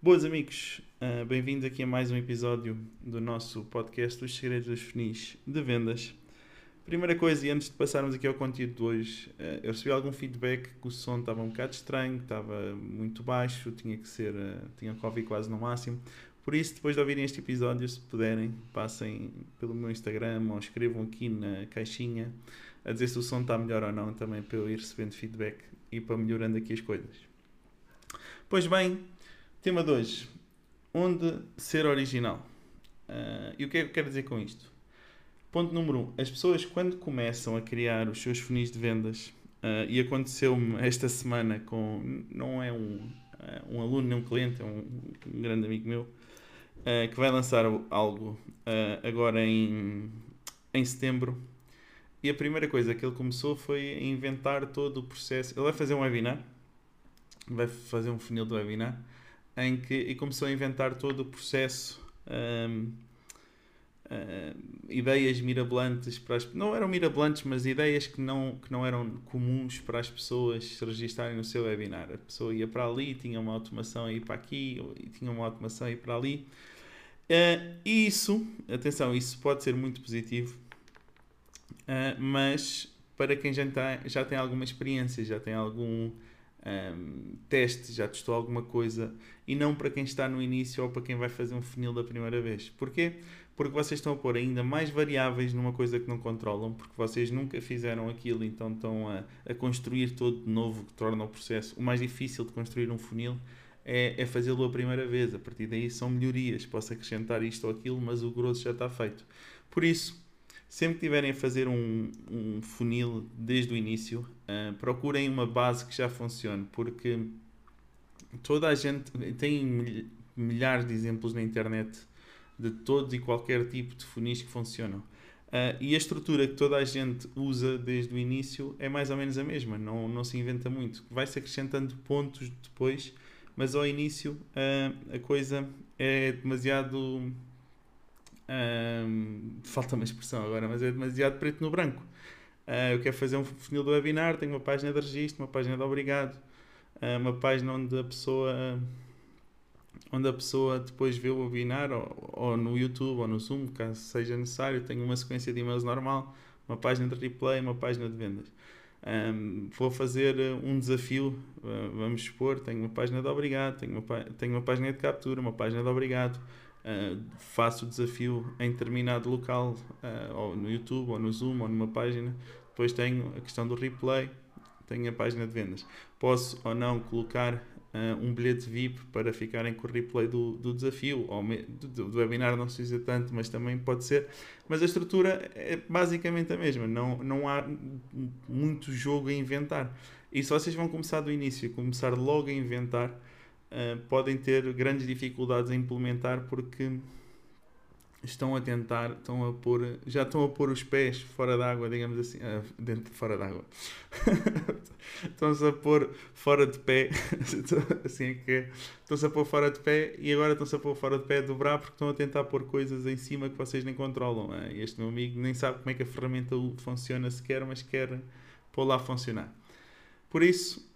Boas amigos, uh, bem-vindos aqui a mais um episódio do nosso podcast Os Segredos dos Funis de Vendas. Primeira coisa, e antes de passarmos aqui ao conteúdo de hoje, uh, eu recebi algum feedback que o som estava um bocado estranho, estava muito baixo, tinha que ser, uh, tinha que ouvir quase no máximo. Por isso, depois de ouvirem este episódio, se puderem, passem pelo meu Instagram ou escrevam aqui na caixinha a dizer se o som está melhor ou não, também para eu ir recebendo feedback e para melhorando aqui as coisas. Pois bem, Tema 2. Onde ser original? Uh, e o que é que eu quero dizer com isto? Ponto número 1. Um, as pessoas, quando começam a criar os seus funis de vendas, uh, e aconteceu-me esta semana com. Não é um, uh, um aluno, nem um cliente, é um, um grande amigo meu, que vai lançar algo agora em, em setembro. E a primeira coisa que ele começou foi a inventar todo o processo. Ele vai fazer um webinar, vai fazer um funil do webinar em que e começou a inventar todo o processo, um, uh, ideias mirabolantes para as, não eram mirabolantes, mas ideias que não que não eram comuns para as pessoas se registarem no seu webinar. A pessoa ia para ali, tinha uma automação a ir para aqui, e tinha uma automação a ir para ali. Uh, e isso, atenção, isso pode ser muito positivo, uh, mas para quem já já tem alguma experiência, já tem algum um, teste, já testou alguma coisa e não para quem está no início ou para quem vai fazer um funil da primeira vez. Porquê? Porque vocês estão a pôr ainda mais variáveis numa coisa que não controlam, porque vocês nunca fizeram aquilo, então estão a, a construir todo de novo, que torna o processo. O mais difícil de construir um funil é, é fazê-lo a primeira vez. A partir daí são melhorias. Posso acrescentar isto ou aquilo, mas o grosso já está feito. Por isso, sempre que tiverem a fazer um, um funil desde o início, uh, procurem uma base que já funcione, porque toda a gente tem milhares de exemplos na internet de todos e qualquer tipo de funis que funcionam. Uh, e a estrutura que toda a gente usa desde o início é mais ou menos a mesma, não, não se inventa muito. Vai-se acrescentando pontos depois, mas ao início uh, a coisa é demasiado falta uma expressão agora, mas é demasiado preto no branco. Uh, eu quero fazer um funil do webinar, tenho uma página de registro, uma página de obrigado, uh, uma página onde a pessoa onde a pessoa depois vê o webinar ou, ou, no YouTube ou no Zoom, caso seja necessário, tenho uma sequência de e-mails normal, uma página de replay, uma página de vendas. Um, vou fazer um desafio, vamos expor, tenho uma página de obrigado, tenho uma, tenho uma página de captura, uma página de obrigado, Uh, faço o desafio em determinado local, uh, ou no YouTube, ou no Zoom, ou numa página. Depois tenho a questão do replay, tenho a página de vendas. Posso ou não colocar uh, um bilhete VIP para ficarem com o replay do, do desafio, ou me, do, do, webinar não se usa tanto, mas também pode ser. Mas a estrutura é basicamente a mesma, não, não há muito jogo a inventar. E se vocês vão começar do início, começar logo a inventar, uh, podem ter grandes dificuldades a implementar porque estão a tentar, estão a pôr, já estão a pôr os pés fora d'água, digamos assim, uh, dentro fora d'água. estão-se a pôr fora de pé, assim é que é. estão-se a pôr fora de pé e agora estão-se a pôr fora de pé a dobrar porque estão a tentar pôr coisas em cima que vocês nem controlam. Uh, este meu amigo nem sabe como é que a ferramenta funciona sequer, mas quer pôr lá a funcionar. Por isso,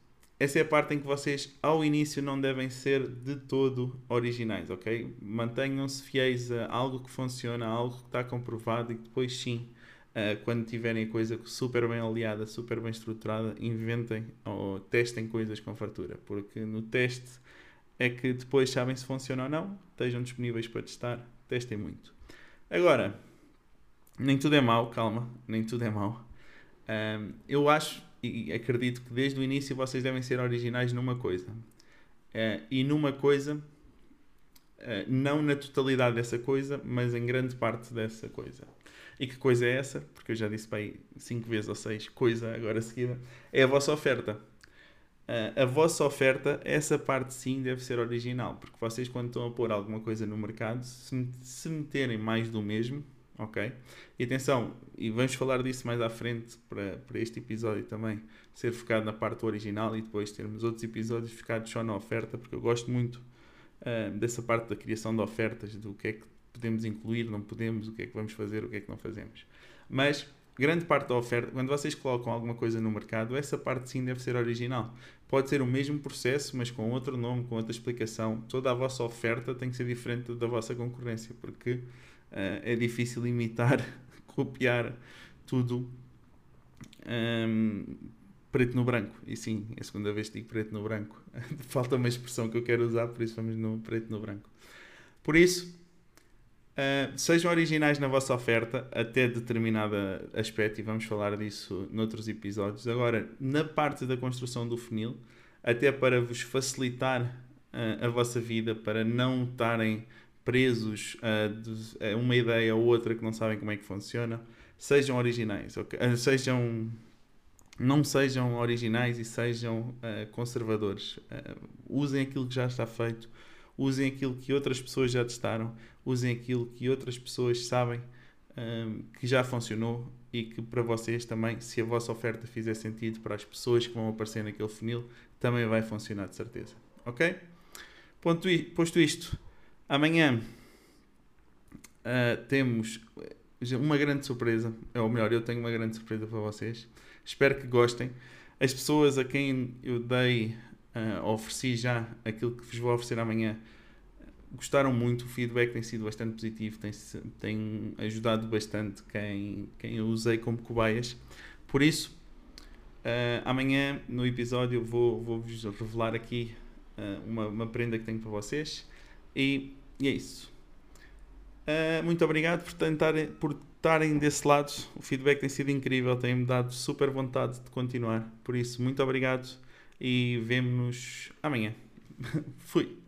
essa é a parte em que vocês, ao início, não devem ser de todo originais, ok? Mantenham-se fiéis a algo que funciona, a algo que está comprovado e depois, sim, uh, quando tiverem a coisa super bem aliada, super bem estruturada, inventem ou testem coisas com fartura, porque no teste é que depois sabem se funciona ou não, estejam disponíveis para testar, testem muito. Agora, nem tudo é mau, calma, nem tudo é mau. Um, eu acho e acredito que desde o início vocês devem ser originais numa coisa. Uh, e numa coisa, uh, não na totalidade dessa coisa, mas em grande parte dessa coisa. E que coisa é essa? Porque eu já disse para aí cinco vezes ou seis coisa agora seguida. É a vossa oferta. Uh, a vossa oferta, essa parte sim deve ser original. Porque vocês, quando estão a pôr alguma coisa no mercado, se, se meterem mais do mesmo, ok? E atenção, e vamos falar disso mais à frente para, para este episódio também, ser focado na parte original e depois termos outros episódios focados só na oferta, porque eu gosto muito uh, dessa parte da criação de ofertas, do que é que podemos incluir, não podemos, o que é que vamos fazer, o que é que não fazemos. Mas grande parte da oferta, quando vocês colocam alguma coisa no mercado, essa parte sim deve ser original. Pode ser o mesmo processo, mas com outro nome, com outra explicação. Toda a vossa oferta tem que ser diferente da vossa concorrência, porque é difícil imitar, copiar tudo um, ehm, preto no branco. E sim, é a segunda vez que digo preto no branco. Falta uma expressão que eu quero usar, por isso vamos no preto no branco. Por isso, uh, sejam originais na vossa oferta até determinado aspecto, e vamos falar disso noutros episódios. Agora, na parte da construção do funil, até para vos facilitar uh, a vossa vida, para não estarem presos a, a uma ideia ou outra que não sabem como é que funciona, sejam originais, okay? uh, sejam não sejam originais e sejam uh, conservadores. Uh, usem aquilo que já está feito, usem aquilo que outras pessoas já testaram, usem aquilo que outras pessoas sabem que já funcionou e que para vocês também, se a vossa oferta fizer sentido para as pessoas que vão aparecer naquele funil, também vai funcionar de certeza. Ok? Posto isto, amanhã uh, temos uma grande surpresa, ou melhor, eu tenho uma grande surpresa para vocês. Espero que gostem. As pessoas a quem eu dei, uh, ofereci já aquilo que vos vou oferecer amanhã, gostaram muito. O feedback tem sido bastante positivo, tem, tem ajudado bastante quem, quem eu usei como cobaias. Por isso, uh, amanhã no episódio vou, vou vos revelar aqui uh, uma, uma prenda que tenho para vocês. E, e é isso. Uh, muito obrigado por, tentar, por estarem desse lado. O feedback tem sido incrível, tem-me dado super vontade de continuar. Por isso, muito obrigado e vemo-nos amanhã. Fui.